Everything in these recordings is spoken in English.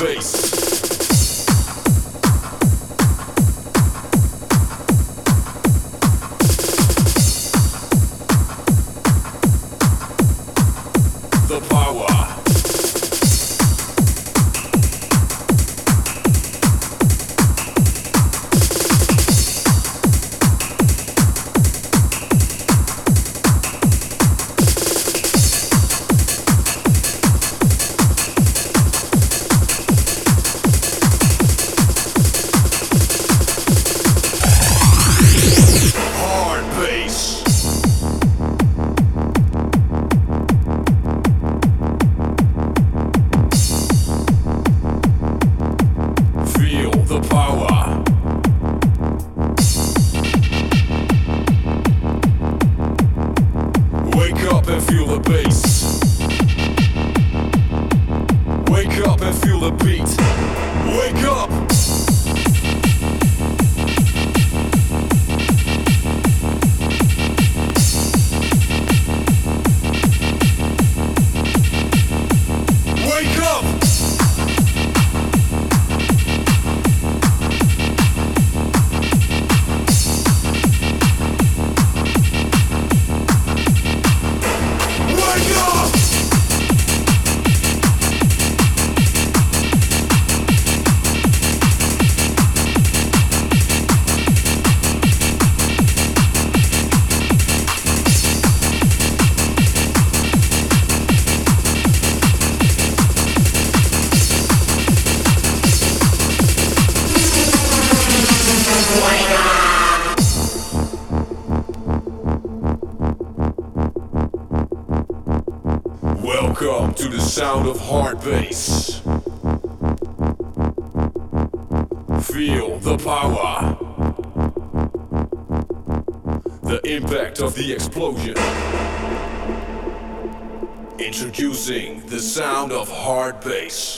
Bass. Hard bass. Feel the power. The impact of the explosion. Introducing the sound of hard bass.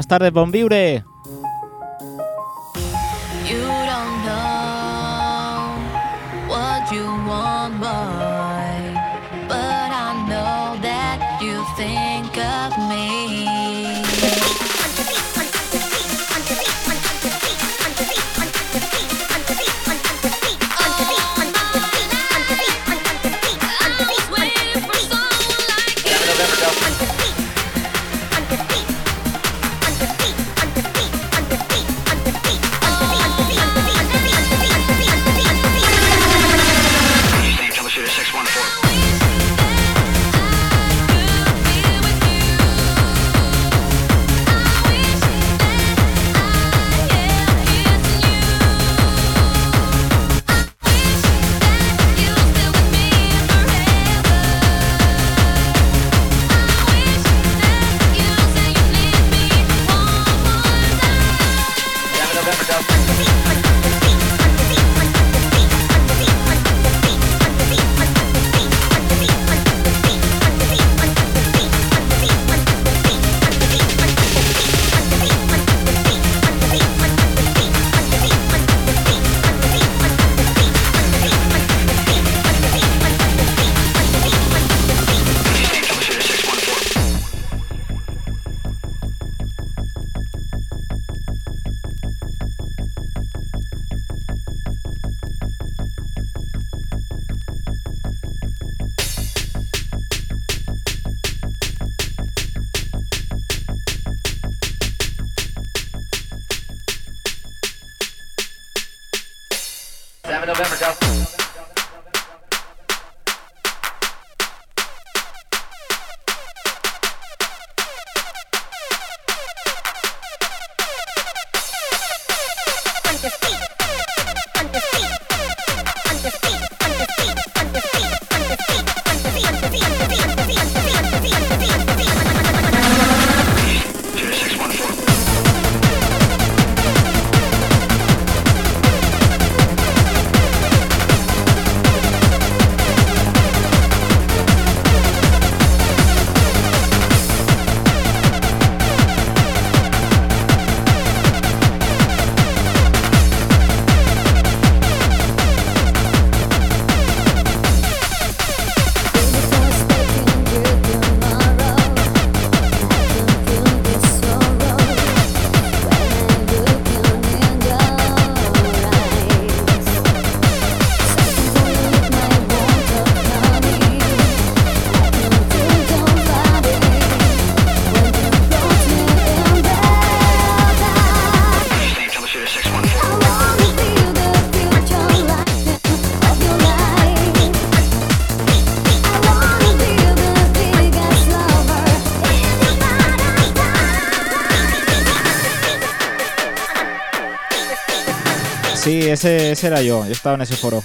Buenas tardes, Bon Viure. ese, era yo, yo estaba en ese foro.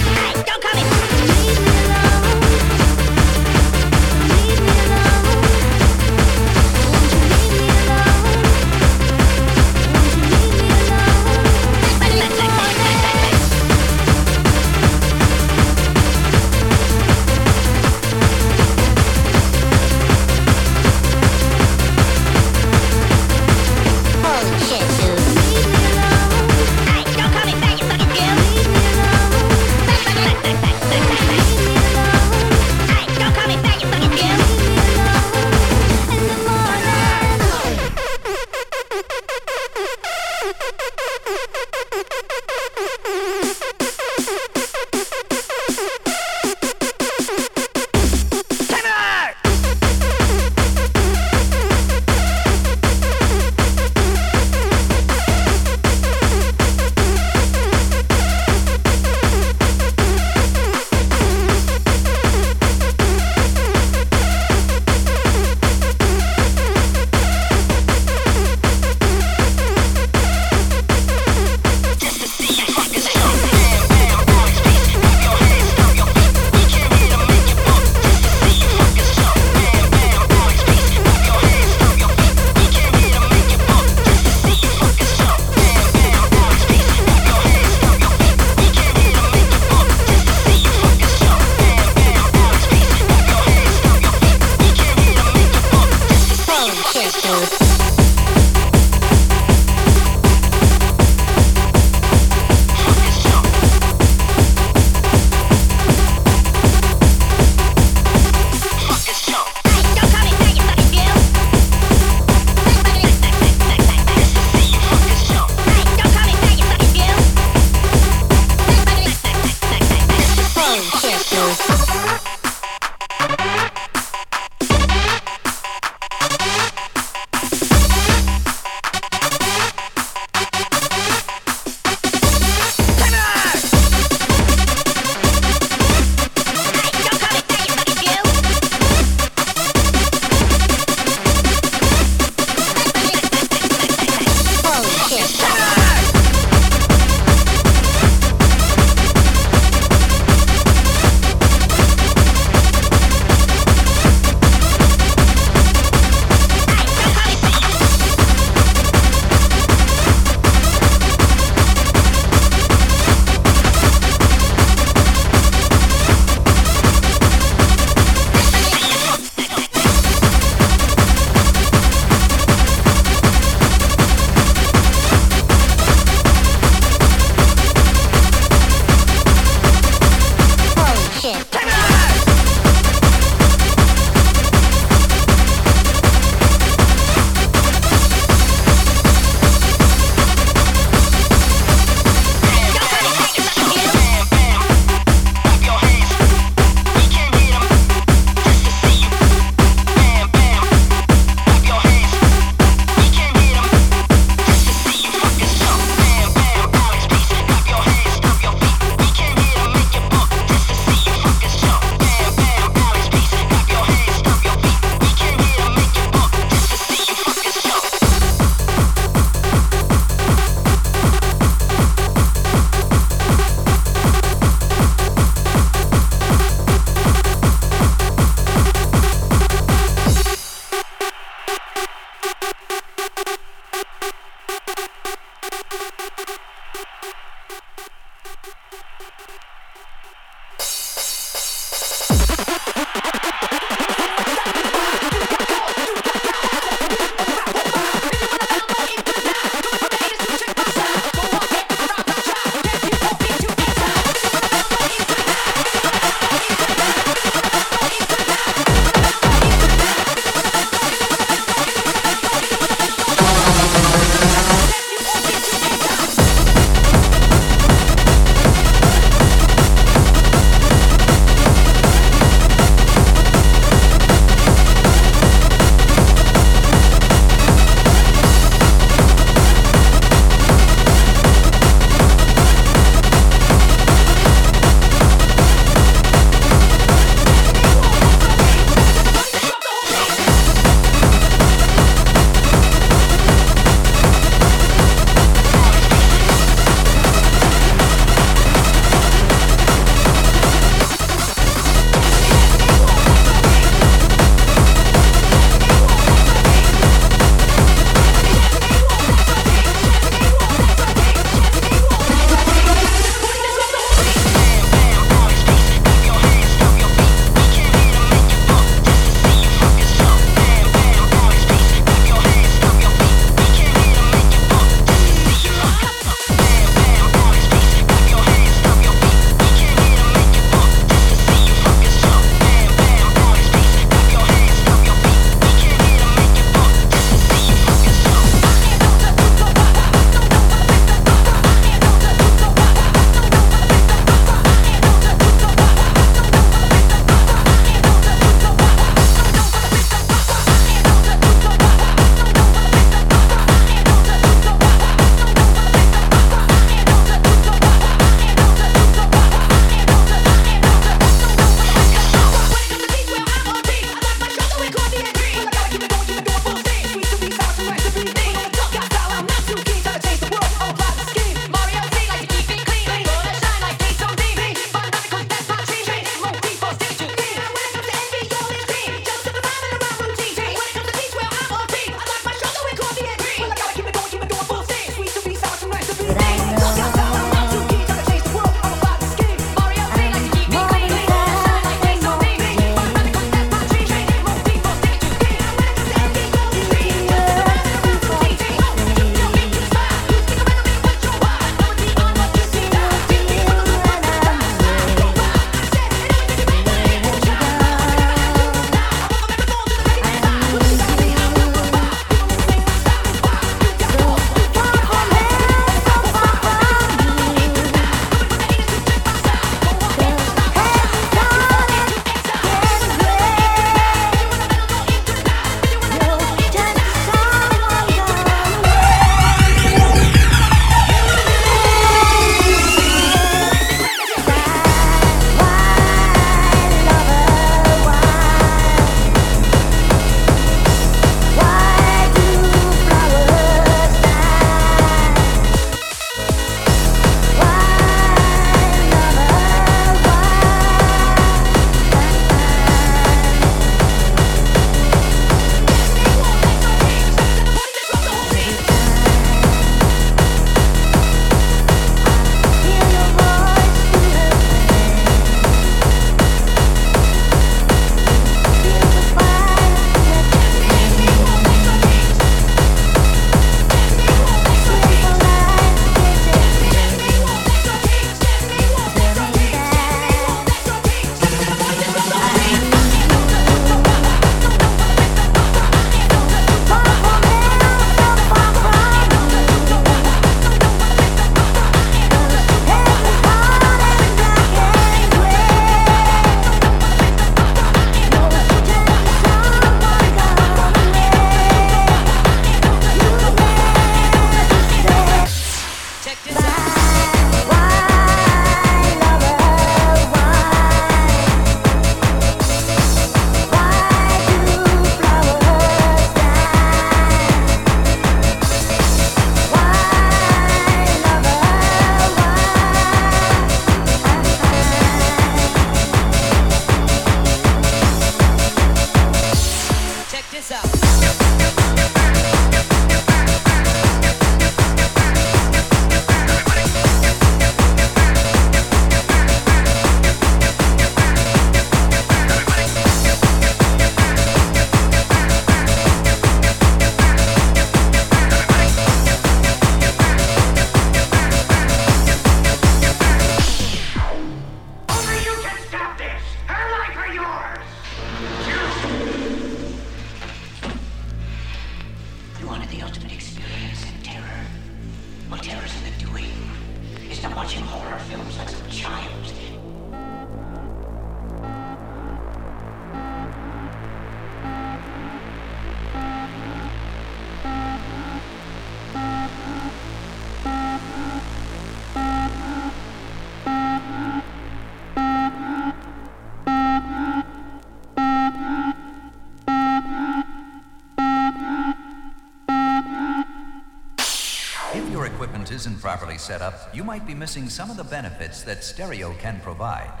setup, you might be missing some of the benefits that stereo can provide.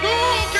Hadouken!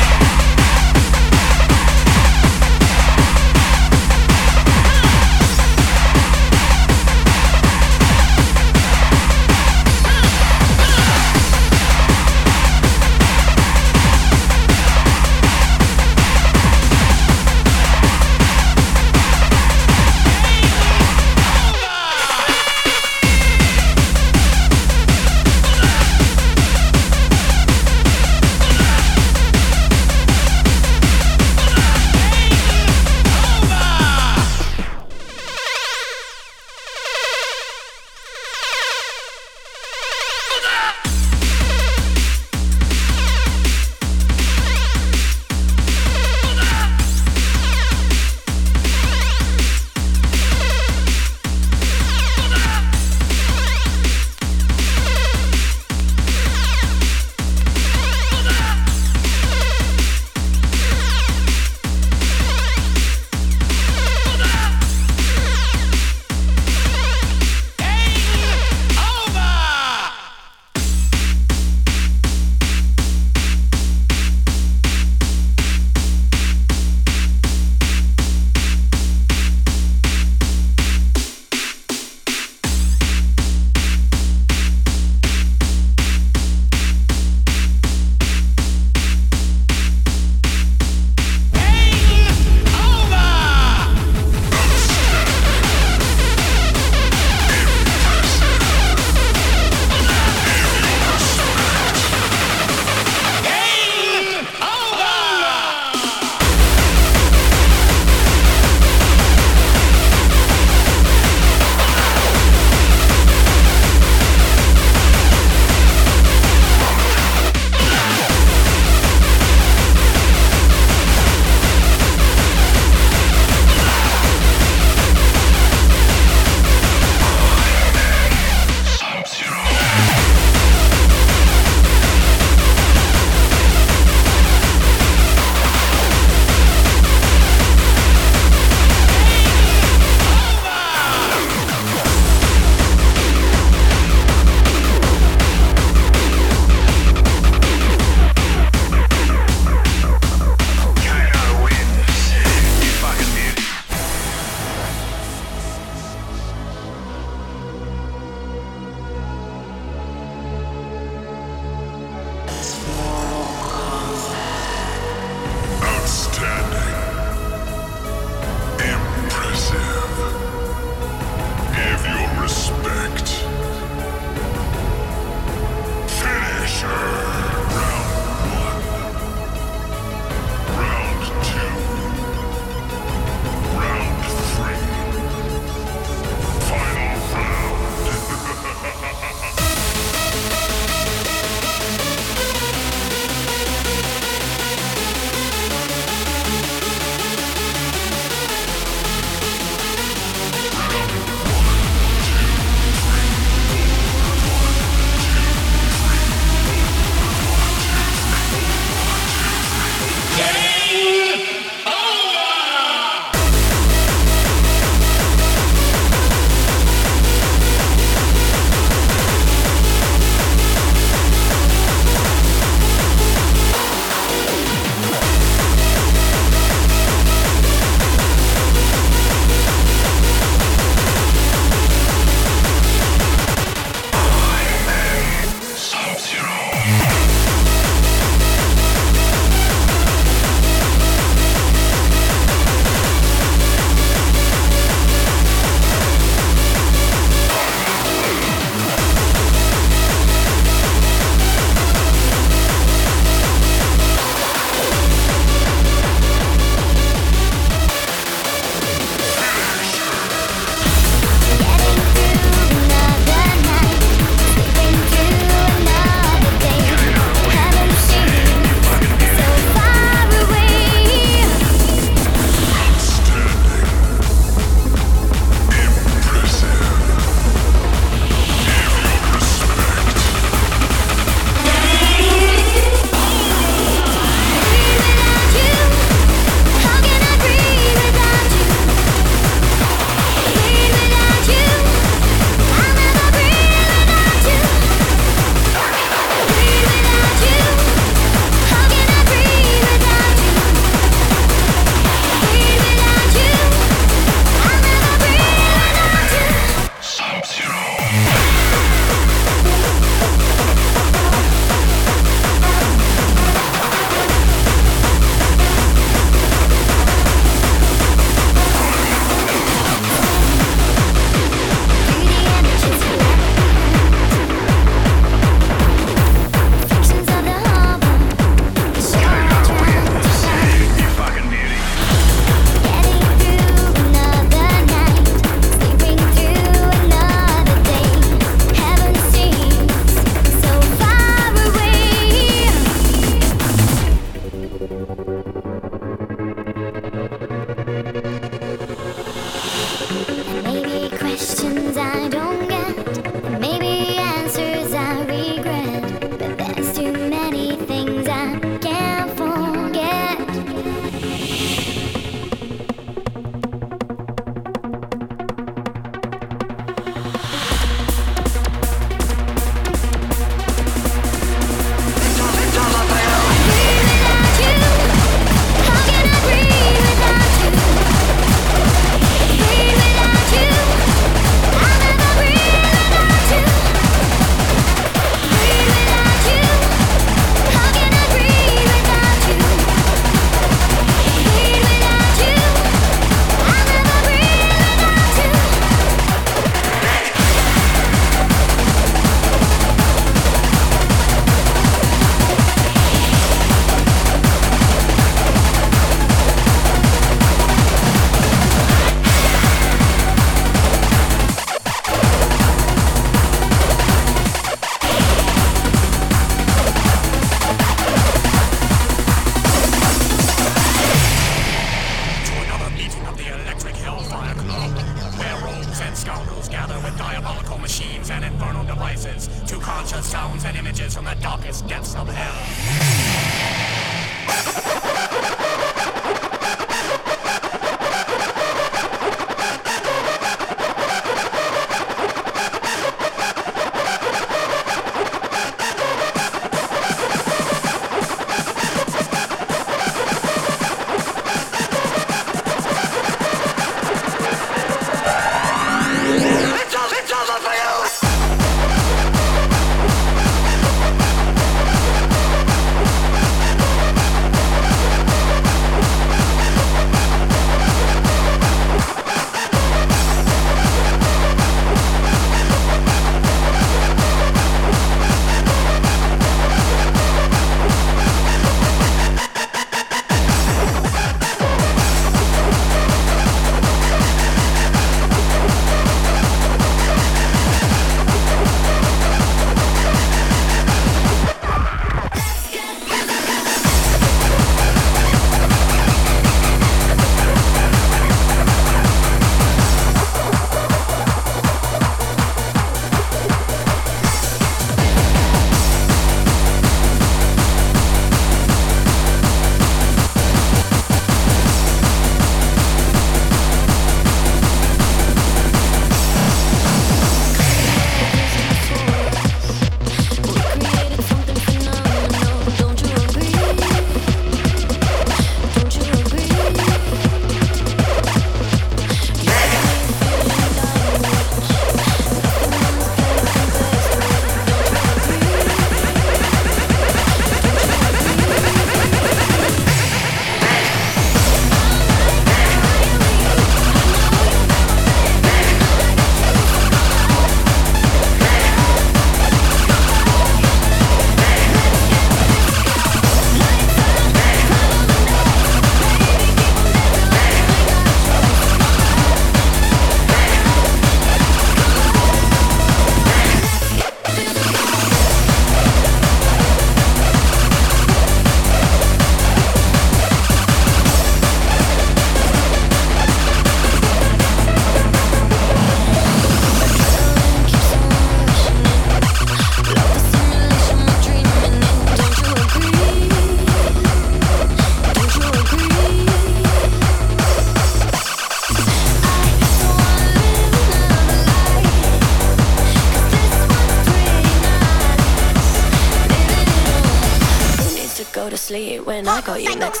I got you next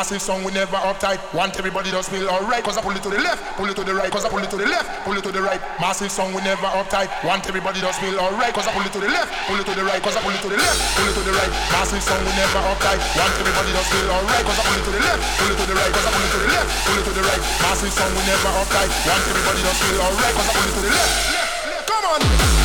Massive song, we never uptight. Want everybody to feel alright. Cause I pull it to the left, pull it to the right. Cause I pull it to the left, pull it to the right. Massive song, we never uptight. Want everybody to feel alright. Cause I pull it to the left, pull it to the right. Cause I pull it to the left, pull it to the right. Massive song, we never uptight. Want everybody to feel alright. Cause I pull it to the left, pull it to the right. Cause I pull it to the left, pull it to the right. Massive song, we never uptight. Want everybody to feel alright. Cause I pull it to the left, left, left. Come on.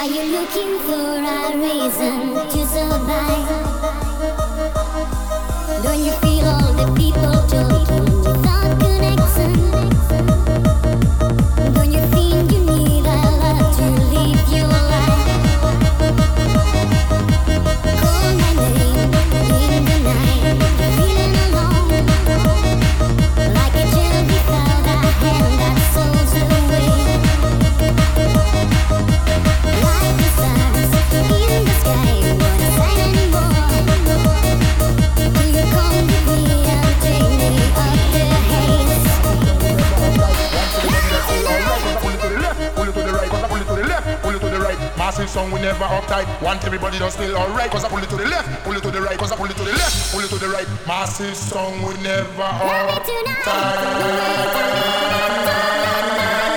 Are you looking for a reason to survive? Don't you feel song, we never uptight. Want everybody to feel alright, cause I pull it to the left, pull it to the right, cause I pull it to the left, pull it to the right. Massive song, we never Don't